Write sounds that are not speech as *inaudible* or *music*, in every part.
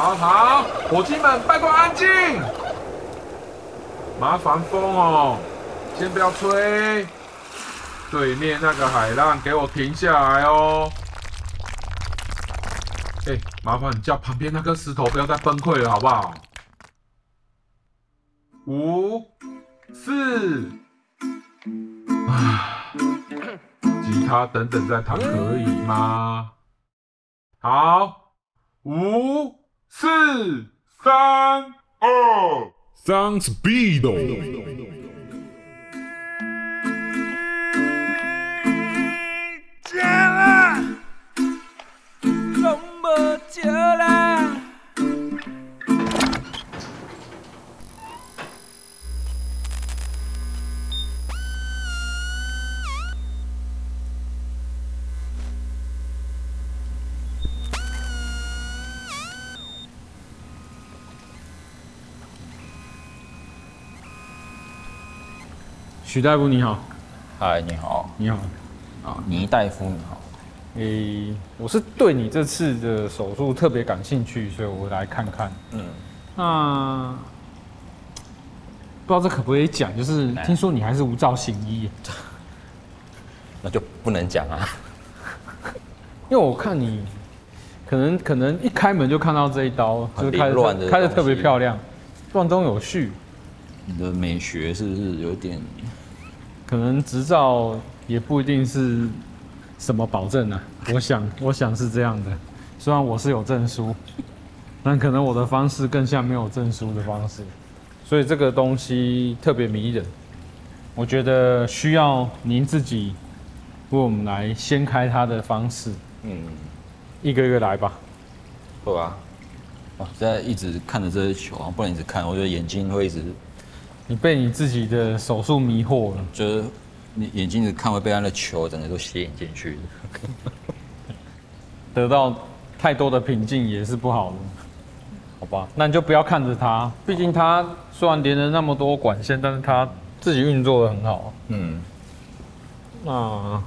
好好，伙计们，拜托安静。麻烦风哦，先不要吹。对面那个海浪，给我停下来哦。哎，麻烦你叫旁边那颗石头不要再崩溃了，好不好？五、四，啊，吉他等等再弹可以吗？好，五、四、三、二，sounds beaten。许大夫你好，嗨，你好，你好，啊，倪大夫你好，诶、欸，我是对你这次的手术特别感兴趣，所以我来看看。嗯，那不知道这可不可以讲？就是听说你还是无照行医，*laughs* 那就不能讲啊，因为我看你可能可能一开门就看到这一刀，就是开的开的特别漂亮，乱中有序。你的美学是不是有点？可能执照也不一定是什么保证啊，*laughs* 我想，我想是这样的。虽然我是有证书，*laughs* 但可能我的方式更像没有证书的方式，所以这个东西特别迷人。我觉得需要您自己为我们来掀开它的方式。嗯，一个一个来吧。好吧。我，现在一直看着这些球啊，不能一直看，我觉得眼睛会一直。你被你自己的手速迷惑了，就是你眼睛只看会被他的球整个都吸引进去，*laughs* 得到太多的平静也是不好的，好吧？那你就不要看着他，毕竟他虽然连了那么多管线，但是他自己运作的很好。嗯，那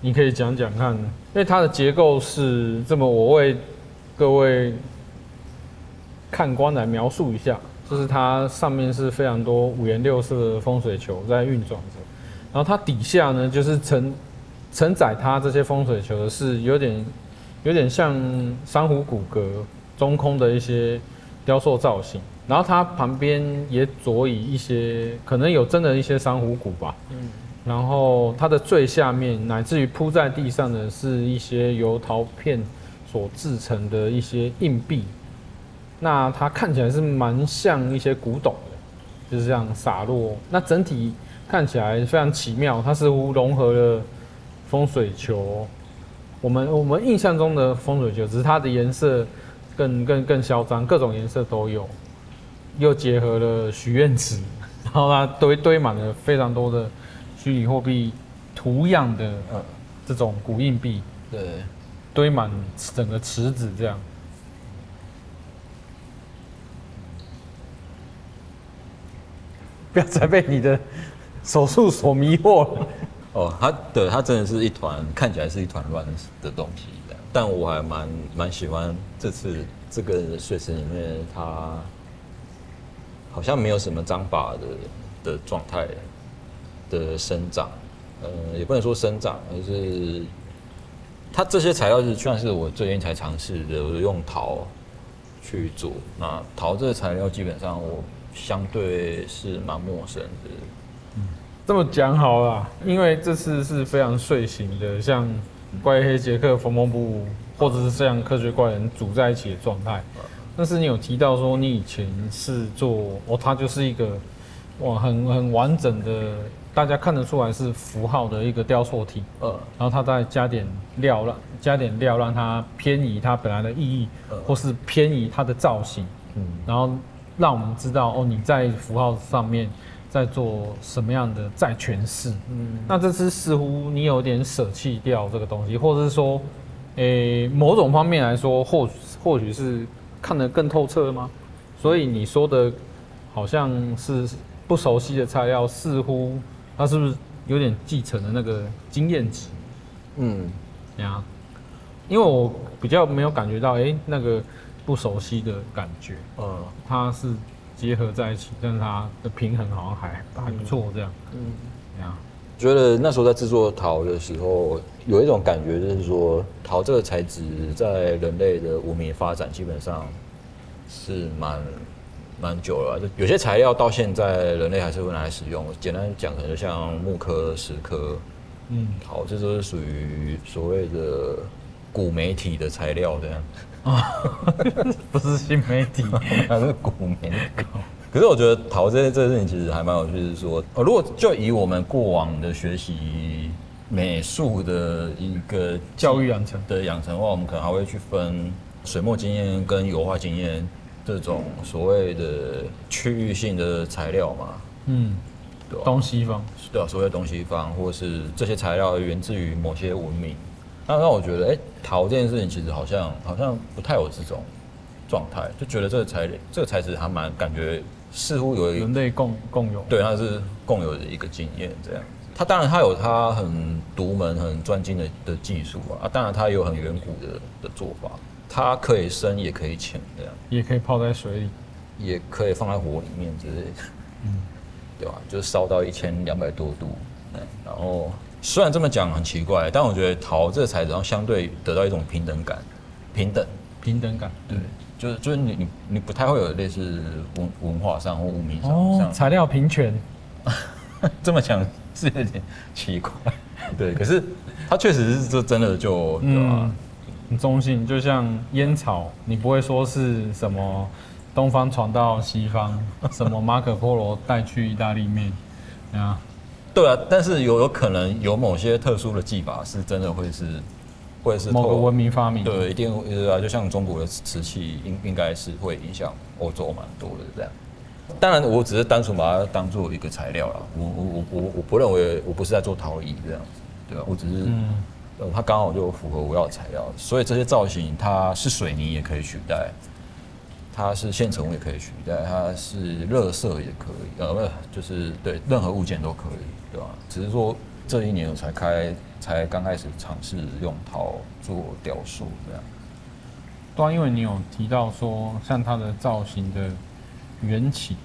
你可以讲讲看，因为它的结构是这么，我为各位看官来描述一下。就是它上面是非常多五颜六色的风水球在运转着，然后它底下呢，就是承承载它这些风水球的是有点有点像珊瑚骨骼中空的一些雕塑造型，然后它旁边也佐以一些可能有真的一些珊瑚骨吧，嗯，然后它的最下面乃至于铺在地上的是一些由陶片所制成的一些硬币。那它看起来是蛮像一些古董的，就是这样洒落。那整体看起来非常奇妙，它似乎融合了风水球，我们我们印象中的风水球，只是它的颜色更更更嚣张，各种颜色都有，又结合了许愿池，然后它堆堆满了非常多的虚拟货币图样的呃这种古硬币，对，堆满整个池子这样。不要再被你的手术所迷惑了。哦，它对它真的是一团看起来是一团乱的东西，但我还蛮蛮喜欢这次这个水池里面，它好像没有什么章法的的状态的生长，呃，也不能说生长，而是它这些材料是算是我最近才尝试的，我用陶去做。那陶这个材料基本上我。相对是蛮陌生的，嗯，这么讲好了，因为这次是非常睡醒的，像怪黑杰克、缝缝补补，或者是像科学怪人组在一起的状态。但是你有提到说你以前是做哦，它就是一个哇，很很完整的，大家看得出来是符号的一个雕塑体，呃，然后它再加点料，让加点料让它偏移它本来的意义，或是偏移它的造型，嗯，然后。让我们知道哦，你在符号上面在做什么样的再诠释。嗯，那这次似乎你有点舍弃掉这个东西，或者是说，诶、欸，某种方面来说，或或许是看得更透彻吗？所以你说的，好像是不熟悉的材料，似乎它是不是有点继承了那个经验值？嗯，呀，因为我比较没有感觉到，诶、欸，那个。不熟悉的感觉。嗯，它是结合在一起，但是它的平衡好像还还不错，这样。嗯，这样。觉得那时候在制作陶的时候，有一种感觉，就是说陶这个材质在人类的文明发展基本上是蛮蛮久了。就有些材料到现在人类还是会拿来使用。简单讲，可能像木科、石科，嗯，陶这都是属于所谓的古媒体的材料这样。啊，*laughs* 不是新媒体，*laughs* 它是古媒体。可是我觉得陶这这事情其实还蛮有趣，是说，呃，如果就以我们过往的学习美术的一个教育养成的养成的话，我们可能还会去分水墨经验跟油画经验这种所谓的区域性的材料嘛。嗯，对，东西方，对啊，所谓的东西方，或是这些材料源自于某些文明。那让我觉得，哎、欸，陶这件事情其实好像好像不太有这种状态，就觉得这个材这个材质还蛮感觉。似乎有一人类共共有，对，它是共有的一个经验这样。它当然它有它很独门、很专精的的技术啊，当然它有很远古的的做法，它可以深也可以浅这样，也可以泡在水里，也可以放在火里面之类的，嗯，*laughs* 对吧？就是烧到一千两百多度，然后虽然这么讲很奇怪，但我觉得陶这个材质上相对得到一种平等感，平等平等感，对。就是就是你你你不太会有类似文文化上或文明上这样、哦、材料平权，*laughs* 这么讲是有点奇怪，对，可是它确实是这真的就对吧？很中性，就像烟草，你不会说是什么东方传到西方，什么马可波罗带去意大利面啊？对啊，但是有有可能有某些特殊的技法是真的会是。或者是某个文明发明，对，一定啊，就像中国的瓷器，应应该是会影响欧洲蛮多的这样。当然，我只是单纯把它当做一个材料了。我我我我我不认为我不是在做陶艺这样子，对吧？我只是，嗯，它刚好就符合我要的材料，所以这些造型它是水泥也可以取代，它是现成物也可以取代，它是热色也可以，呃，不，就是对任何物件都可以，对吧？只是说这一年我才开。才刚开始尝试用陶做雕塑，这样。对啊，因为你有提到说，像它的造型的缘起，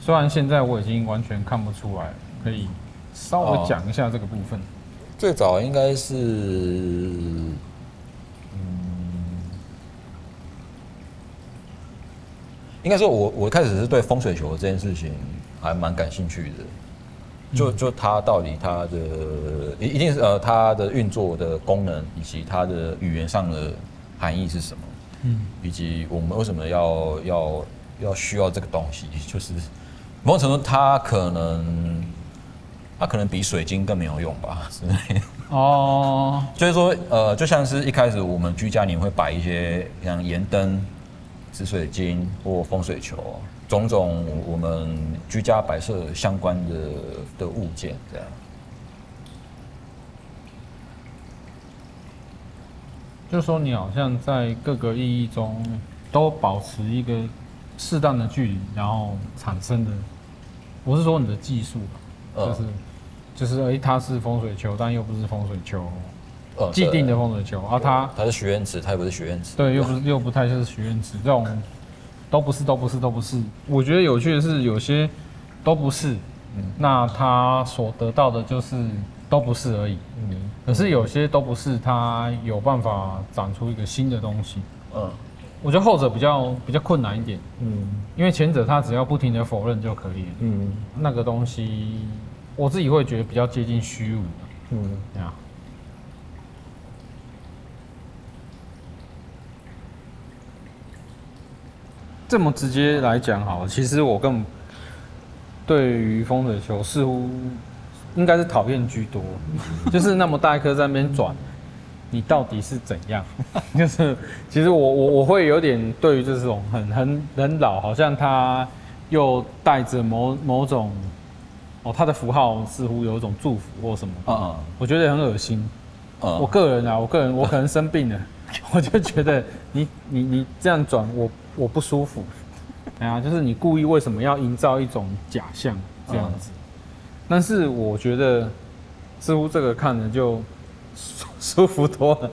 虽然现在我已经完全看不出来，可以稍微讲一下这个部分。最早应该是，嗯，应该说我我开始是对风水球这件事情还蛮感兴趣的。就就它到底它的一一定是呃它的运作的功能以及它的语言上的含义是什么？嗯，以及我们为什么要要要需要这个东西？就是某种程度它可能它可能比水晶更没有用吧？*laughs* 是哦，就是说呃就像是一开始我们居家里面会摆一些像盐灯、紫水晶或风水球。种种我们居家摆设相关的的物件，这样，就是说你好像在各个意义中都保持一个适当的距离，然后产生的，我是说你的技术，就是就是哎，它是风水球，但又不是风水球，既定的风水球，啊，它它是许愿池，它又不是许愿池，对，又不是又不太像是许愿池这种。都不是，都不是，都不是。我觉得有趣的是，有些都不是，嗯，那他所得到的就是都不是而已。嗯，可是有些都不是，他有办法长出一个新的东西。嗯，我觉得后者比较比较困难一点。嗯，因为前者他只要不停的否认就可以了。嗯，那个东西我自己会觉得比较接近虚无。嗯，这这么直接来讲好了，其实我更对于风水球似乎应该是讨厌居多，就是那么大一颗在那边转，你到底是怎样？*laughs* 就是其实我我我会有点对于这种很很很老，好像它又带着某某种哦，它的符号似乎有一种祝福或什么，嗯嗯，我觉得很恶心。嗯，我个人啊，我个人我可能生病了，*laughs* 我就觉得你你你这样转我。我不舒服，哎呀，就是你故意为什么要营造一种假象这样子？但是我觉得似乎这个看着就 *laughs* 舒服多了。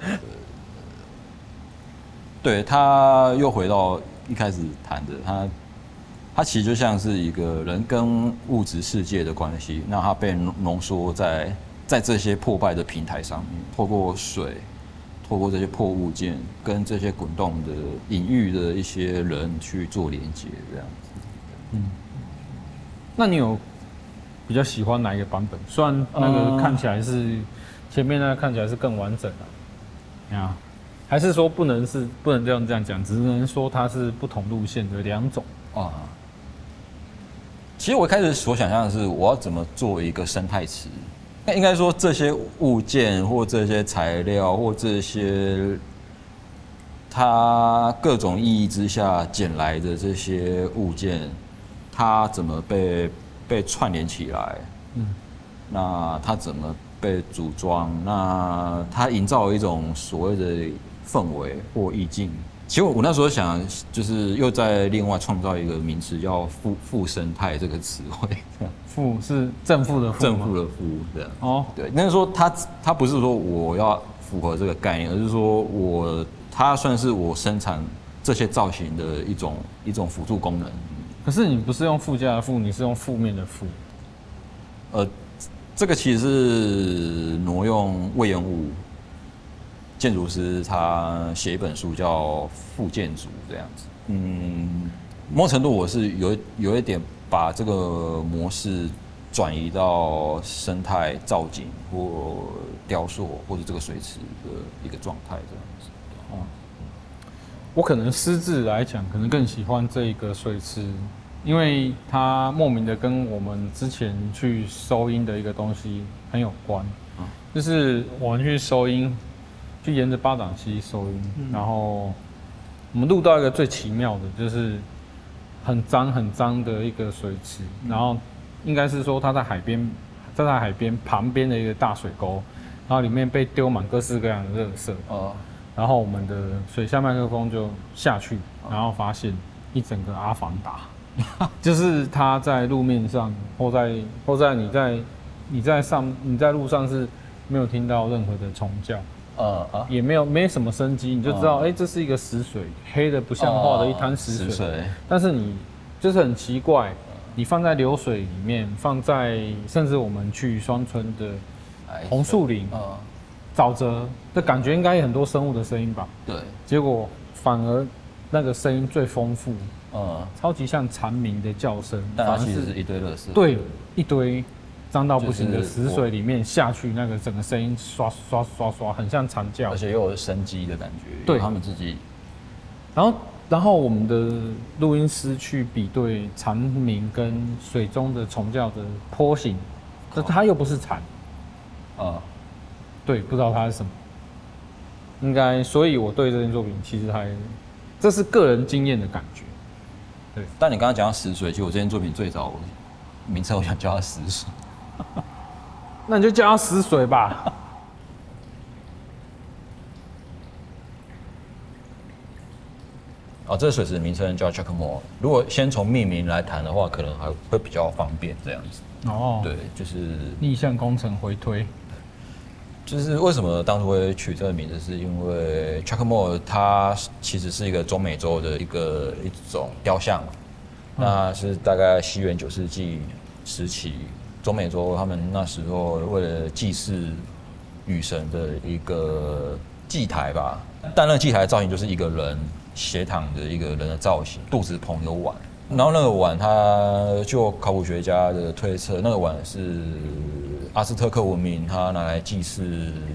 对，他又回到一开始谈的，他他其实就像是一个人跟物质世界的关系，那他被浓缩在在这些破败的平台上面，透过水，透过这些破物件，跟这些滚动的隐喻的一些人去做连接，这样子。嗯，那你有比较喜欢哪一个版本？虽然那个看起来是前面那个看起来是更完整的，啊。还是说不能是不能这样这样讲，只能说它是不同路线的两种啊。其实我一开始所想象的是，我要怎么做一个生态池？那应该说这些物件或这些材料或这些它各种意义之下捡来的这些物件，它怎么被被串联起来？嗯，那它怎么被组装？那它营造一种所谓的。氛围或意境，其实我那时候想，就是又在另外创造一个名词，叫“负负生态”这个词汇。*laughs* 负是正负的负，正负的负，对。哦，对，那是说它它不是说我要符合这个概念，而是说我它算是我生产这些造型的一种一种辅助功能。可是你不是用附加的负，你是用负面的负。呃，这个其实是挪用隈研吾。建筑师他写一本书叫《副建筑》这样子，嗯，某种程度我是有有一点把这个模式转移到生态造景或雕塑或者这个水池的一个状态这样子。哦，我可能私自来讲，可能更喜欢这个水池，因为它莫名的跟我们之前去收音的一个东西很有关，就是我们去收音。就沿着巴掌溪收音，嗯、然后我们录到一个最奇妙的，就是很脏很脏的一个水池，嗯、然后应该是说它在海边，在它海边旁边的一个大水沟，然后里面被丢满各式各样的垃圾。哦。然后我们的水下麦克风就下去，然后发现一整个阿凡达，*laughs* 就是它在路面上，或在或在你在你在上你在路上是没有听到任何的虫叫。呃啊，也没有没什么生机，你就知道，哎、这是一个死水，黑的不像话的一滩死水。死水。但是你就是很奇怪，你放在流水里面，放在甚至我们去双村的红树林，沼泽的感觉，应该有很多生物的声音吧？对。结果反而那个声音最丰富，呃，超级像蝉鸣的叫声，但它其实是。对，一堆。脏到不行的死水里面下去，那个整个声音刷刷刷刷，很像蝉叫，而且又有生机的感觉。对，他们自己。然后，然后我们的录音师去比对蝉鸣跟水中的虫叫的波形，可它又不是蝉。啊，对，不知道它是什么。应该，所以我对这件作品其实还，这是个人经验的感觉。对，但你刚刚讲到死水，其实我这件作品最早名称我想叫它死水。*laughs* 那你就叫它死水吧。*laughs* 哦，这个水池的名称叫 Chuckmore。如果先从命名来谈的话，可能还会比较方便这样子。哦，对，就是逆向工程回推。就是为什么当初会取这个名字，是因为 Chuckmore 它其实是一个中美洲的一个一种雕像，嗯、那是大概西元九世纪时期。中美洲他们那时候为了祭祀雨神的一个祭台吧，但那祭台的造型就是一个人斜躺的一个人的造型，肚子捧有碗，然后那个碗，他就考古学家的推测，那个碗是阿斯特克文明他拿来祭祀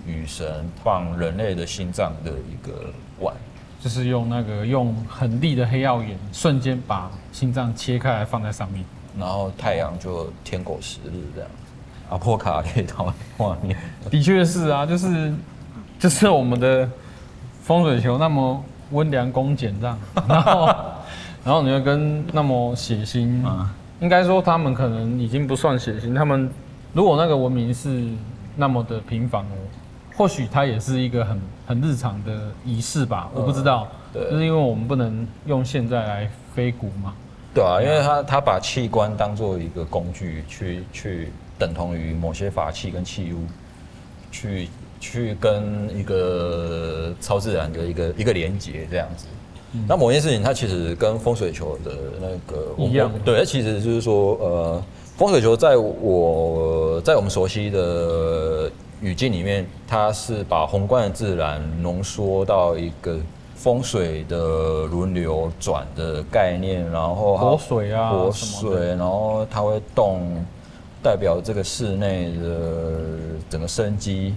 雨神放人类的心脏的一个碗，就是用那个用很利的黑曜岩瞬间把心脏切开来放在上面。然后太阳就天狗食日这样子，阿波卡可以到画面。的确是啊，就是就是我们的风水球那么温良恭俭让，*laughs* 然后然后你又跟那么血腥，嗯、应该说他们可能已经不算血腥。他们如果那个文明是那么的平凡哦，或许它也是一个很很日常的仪式吧，我不知道。嗯、对，就是因为我们不能用现在来飞古嘛。对啊，因为他他把器官当做一个工具去去等同于某些法器跟器物，去去跟一个超自然的一个一个连接这样子。嗯、那某件事情它其实跟风水球的那个一样，对，它其实就是说呃，风水球在我在我们熟悉的语境里面，它是把宏观的自然浓缩到一个。风水的轮流转的概念，然后活水啊，活水，然后它会动，代表这个室内的整个生机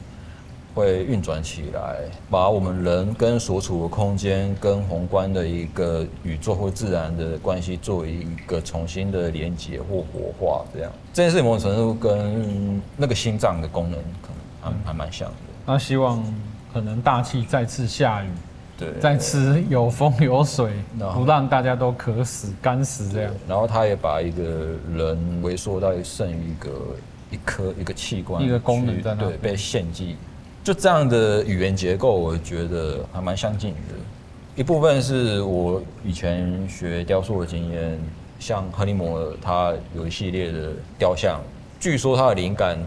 会运转起来，把我们人跟所处的空间跟宏观的一个宇宙或自然的关系做一个重新的连接或活化，这样这件事情某种程度跟那个心脏的功能可能还还蛮像的。那希望可能大气再次下雨。对，在吃有风有水，不让大家都渴死、干死这样。然后他也把一个人萎缩到剩余一个一颗一个器官，一个功能在那，对，被献祭。就这样的语言结构，我觉得还蛮相近的。一部分是我以前学雕塑的经验，像亨利摩尔，他有一系列的雕像，据说他的灵感。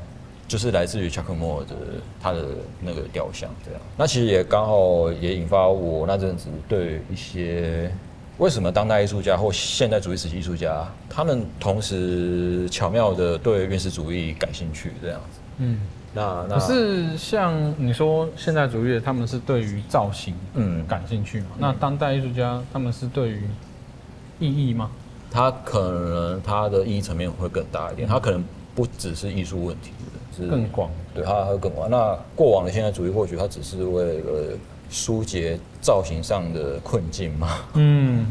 就是来自于查克莫尔的他的那个雕像，这样。那其实也刚好也引发我那阵子对一些为什么当代艺术家或现代主义时期艺术家，他们同时巧妙的对原始主义感兴趣，这样子。嗯，那那可是像你说现代主义，他们是对于造型嗯感兴趣嘛？嗯、那当代艺术家他们是对于意义吗？他可能他的意义层面会更大一点，他可能不只是艺术问题。更广，对，它会更广。那过往的现代主义或许它只是为了疏解造型上的困境嘛？嗯，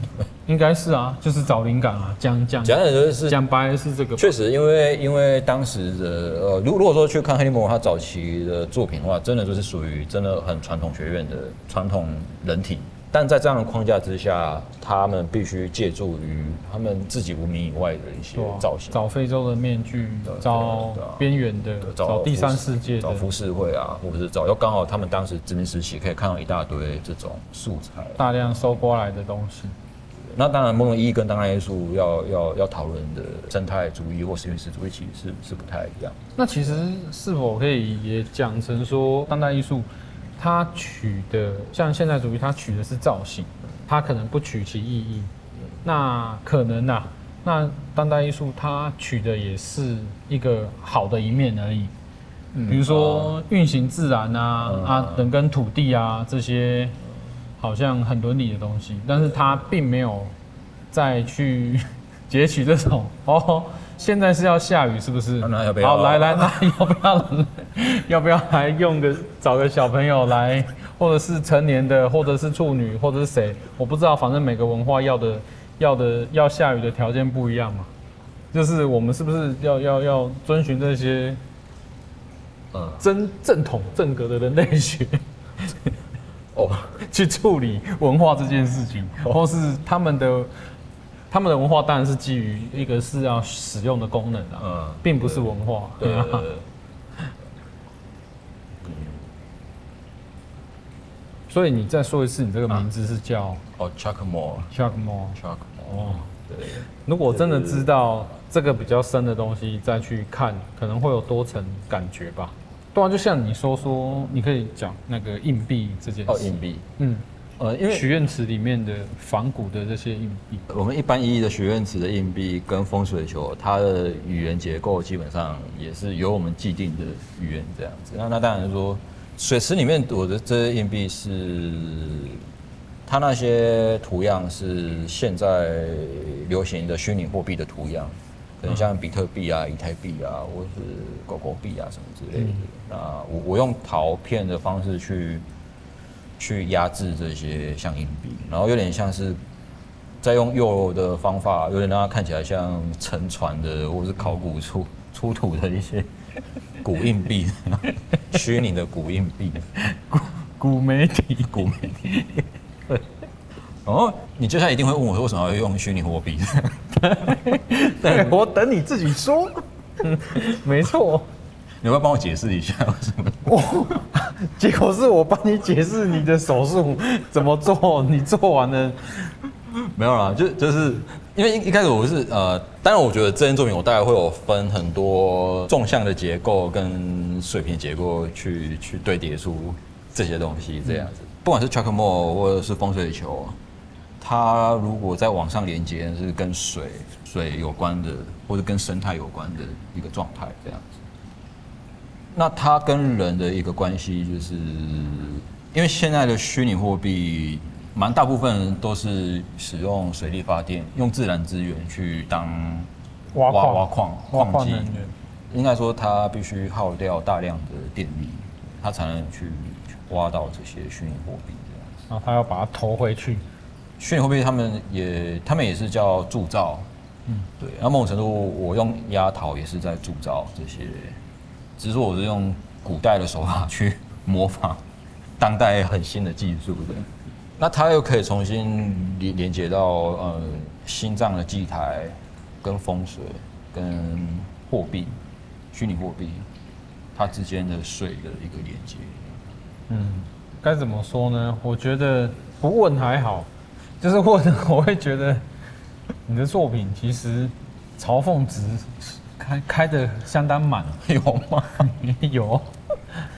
应该是啊，就是找灵感啊。讲讲讲的就是讲白的是这个。确实，因为因为当时的呃，如如果说去看黑利摩尔他早期的作品的话，真的就是属于真的很传统学院的传统人体。但在这样的框架之下，他们必须借助于他们自己无名以外的一些造型，找非洲的面具，找边缘的，找第三世界的，找浮世绘啊，或者是找，又刚好他们当时殖民时期可以看到一大堆这种素材，大量收刮来的东西。那当然，某种意义跟当代艺术要要要讨论的生态主义或是原始主义其实是是不太一样。那其实是否可以也讲成说，当代艺术？他取的像现代主义，他取的是造型，他可能不取其意义。那可能呐、啊，那当代艺术它取的也是一个好的一面而已。比如说运行自然啊、嗯、啊，人跟土地啊这些，好像很伦理的东西，但是他并没有再去 *laughs* 截取这种哦。现在是要下雨，是不是？那要不要？好，来来，那 *laughs* 要不要？*laughs* 要不要来用个找个小朋友来，或者是成年的，或者是处女，或者是谁？我不知道，反正每个文化要的要的要下雨的条件不一样嘛。就是我们是不是要要要遵循这些，呃，真正统正格的人类学，哦，*laughs* 去处理文化这件事情，或是他们的。他们的文化当然是基于一个是要使用的功能啊，嗯，并不是文化。对，对，对，对。*laughs* 所以你再说一次，你这个名字是叫哦，Chuck Moore。Chuck Moore。Chuck Moore。哦，对。如果真的知道这个比较深的东西，再去看，可能会有多层感觉吧。对啊，就像你说说，你可以讲那个硬币这件事。哦，硬币。嗯。呃，因为许愿池里面的仿古的这些硬币，我们一般意义的许愿池的硬币跟风水球，它的语言结构基本上也是由我们既定的语言这样子。那那当然说，水池里面躲的这些硬币是，它那些图样是现在流行的虚拟货币的图样，可能像比特币啊、以太币啊，或是狗狗币啊什么之类的。那我我用陶片的方式去。去压制这些像硬币，然后有点像是在用釉的方法，有点让它看起来像沉船的，或是考古出出土的一些 *laughs* 古硬币，*laughs* 虚拟的古硬币，古古媒体，古媒体。对。哦，你接下来一定会问我说，为什么要用虚拟货币？*laughs* 对，我等你自己说。没错。你要不要帮我解释一下为什么？哦 *laughs* 结果是我帮你解释你的手术怎么做，你做完了没有啦？就就是因为一一开始我是呃，当然我觉得这件作品我大概会有分很多纵向的结构跟水平结构去去堆叠出这些东西这样子。嗯、不管是 Chuckmore 或者是风水球，它如果在网上连接是跟水水有关的，或者跟生态有关的一个状态这样子。那它跟人的一个关系，就是因为现在的虚拟货币。蛮大部分都是使用水力发电，用自然资源去当挖矿矿机。应该说，它必须耗掉大量的电力，它才能去挖到这些虚拟货币这样子。然后它要把它投回去。虚拟货币他们也，他们也是叫铸造。嗯，对。那某种程度，我用压陶也是在铸造这些，只是我是用古代的手法去模仿当代很新的技术的。那它又可以重新连连接到呃心脏的祭台，跟风水，跟货币，虚拟货币，它之间的水的一个连接。嗯，该怎么说呢？我觉得不问还好，就是问 *laughs* 我会觉得你的作品其实嘲讽值开开的相当满，*laughs* 有吗？*laughs* 有，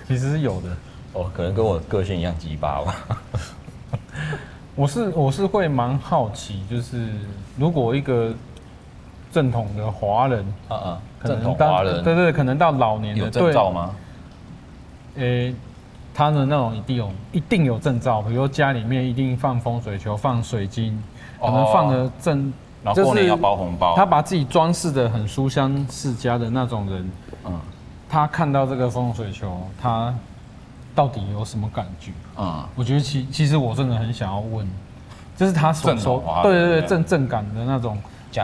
其实是有的。哦，可能跟我个性一样鸡巴吧。*laughs* 我是我是会蛮好奇，就是如果一个正统的华人啊啊，正统华人，对对，可能到老年的有证照吗？诶、欸，他的那种一定有一定有证照，比如说家里面一定放风水球、放水晶，可能放的正，然后过年要包红包，他把自己装饰的很书香世家的那种人，嗯，他看到这个风水球，他。到底有什么感觉？嗯，我觉得其其实我真的很想要问，就是他所说，对对对，正正感的那种，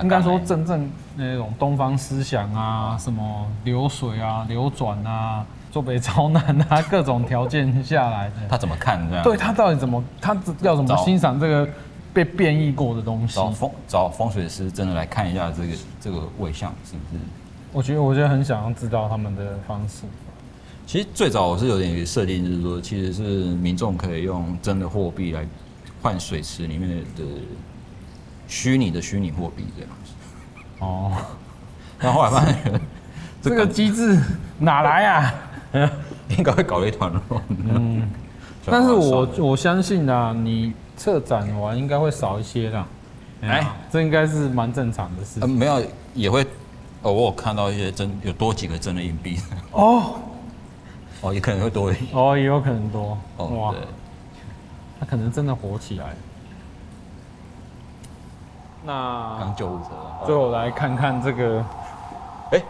应该说真正那种东方思想啊，什么流水啊、流转啊、坐北朝南啊，各种条件下来的，他怎么看这样？对他到底怎么，他要怎么欣赏这个被变异过的东西？找风找风水师真的来看一下这个这个位相是不是？我觉得我觉得很想要知道他们的方式。其实最早我是有点设定，就是说，其实是民众可以用真的货币来换水池里面的虚拟的虚拟货币这样子。哦，*laughs* 那后后来发现 *laughs* 这个机制哪来啊？*laughs* 应该会搞一团乱。嗯，但是我我相信啊，你策展完应该会少一些的。哎，这应该是蛮正常的事。情，没有也会，哦，我有看到一些真有多几个真的硬币。哦。*laughs* 哦，也可能会多一点。哦，也有可能多。哦，哇，他可能真的火起来。那刚救护车。最后来看看这个，哎，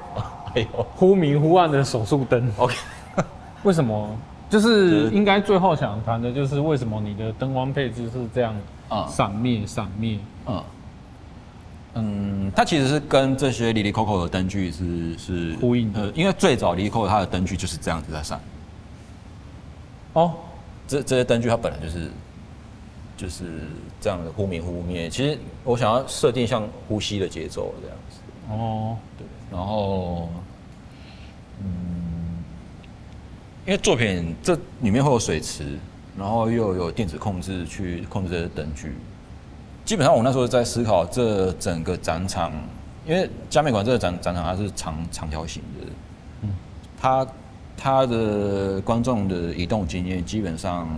哎呦，忽明忽暗的手术灯。OK，为什么？就是应该最后想谈的就是为什么你的灯光配置是这样啊，闪灭闪灭。嗯。嗯，它其实是跟这些 Lily Coco 的灯具是是呼应的，因为最早 Lily Coco 它的灯具就是这样子在闪。哦，这这些灯具它本来就是就是这样的忽明忽灭。其实我想要设定像呼吸的节奏这样子。哦，对，然后嗯，因为作品这里面会有水池，然后又有电子控制去控制这些灯具。基本上我那时候在思考这整个展场，因为嘉美馆这个展展场它是长长条形的，嗯，它它的观众的移动经验基本上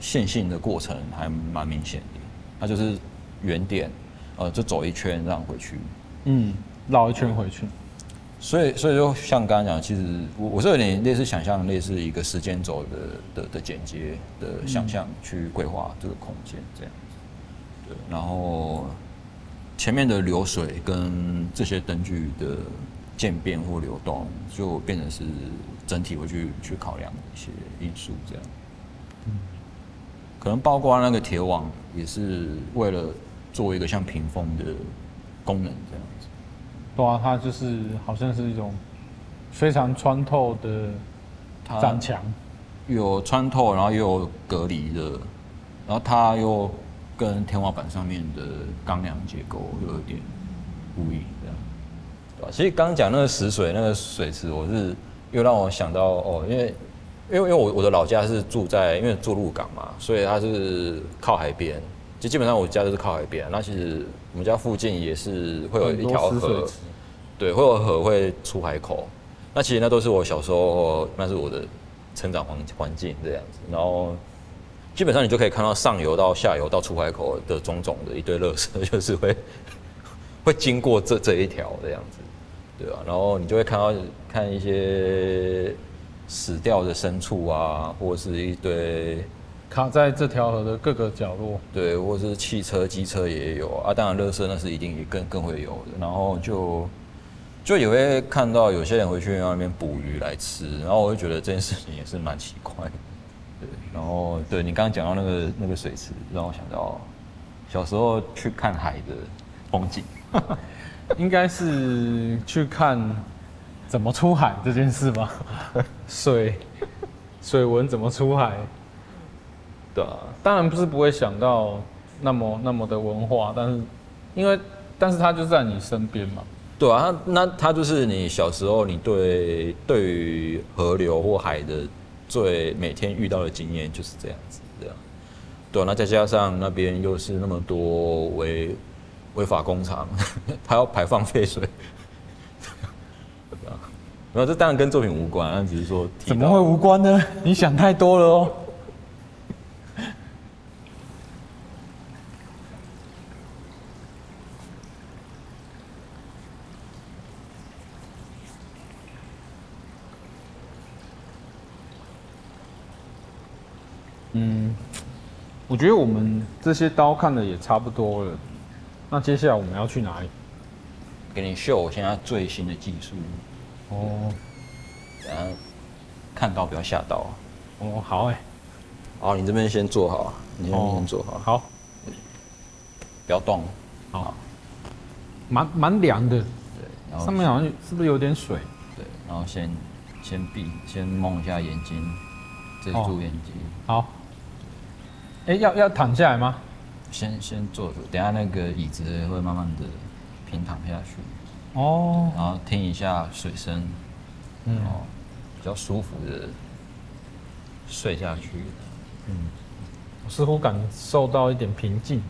线性的过程还蛮明显的，它就是原点，呃，就走一圈这样回去，嗯，绕一圈回去，所以所以就像刚刚讲，其实我我是有点类似想象，类似一个时间轴的的的剪接的想象去规划这个空间这样。对然后前面的流水跟这些灯具的渐变或流动，就变成是整体会去去考量一些因素，这样。嗯，可能包括那个铁网也是为了做一个像屏风的功能，这样。对啊，它就是好像是一种非常穿透的展墙，有穿透，然后又有隔离的，然后它又。跟天花板上面的钢梁结构有一点不一样，对吧？其实刚刚讲那个石水那个水池，我是又让我想到哦，因为因为因为我我的老家是住在因为住鹿港嘛，所以它是靠海边，就基本上我家都是靠海边。那其实我们家附近也是会有一条河，对，会有河会出海口。那其实那都是我小时候，那是我的成长环环境这样子。然后基本上你就可以看到上游到下游到出海口的种种的一堆垃圾，就是会会经过这这一条这样子，对吧？然后你就会看到看一些死掉的牲畜啊，或者是一堆卡在这条河的各个角落，对，或者是汽车、机车也有啊。当然，乐色那是一定也更更会有的。然后就。就也会看到有些人会去那边捕鱼来吃，然后我就觉得这件事情也是蛮奇怪的。对，然后对你刚刚讲到那个那个水池，让我想到小时候去看海的风景，*laughs* 应该是去看怎么出海这件事吧？水水文怎么出海？对啊，当然不是不会想到那么那么的文化，但是因为但是它就在你身边嘛。对啊，那它就是你小时候你对对于河流或海的最每天遇到的经验就是这样子，这样。对啊，那再加上那边又是那么多违违法工厂，*laughs* 它要排放废水，*laughs* 对啊，没有，这当然跟作品无关，那只是说怎么会无关呢？你想太多了哦。嗯，我觉得我们这些刀看的也差不多了。那接下来我们要去哪里？给你秀我现在最新的技术。哦，等下看到不要吓到啊。哦，好哎。好，你这边先坐好，你这边先坐好。好，不要动。好。蛮蛮凉的。对，然后上面好像是不是有点水？对，然后先先闭，先蒙一下眼睛，遮住眼睛。好。哎，要要躺下来吗？先先坐着，等下那个椅子会慢慢的平躺下去。哦。然后听一下水声，嗯，比较舒服的睡下去。嗯，我似乎感受到一点平静。嗯。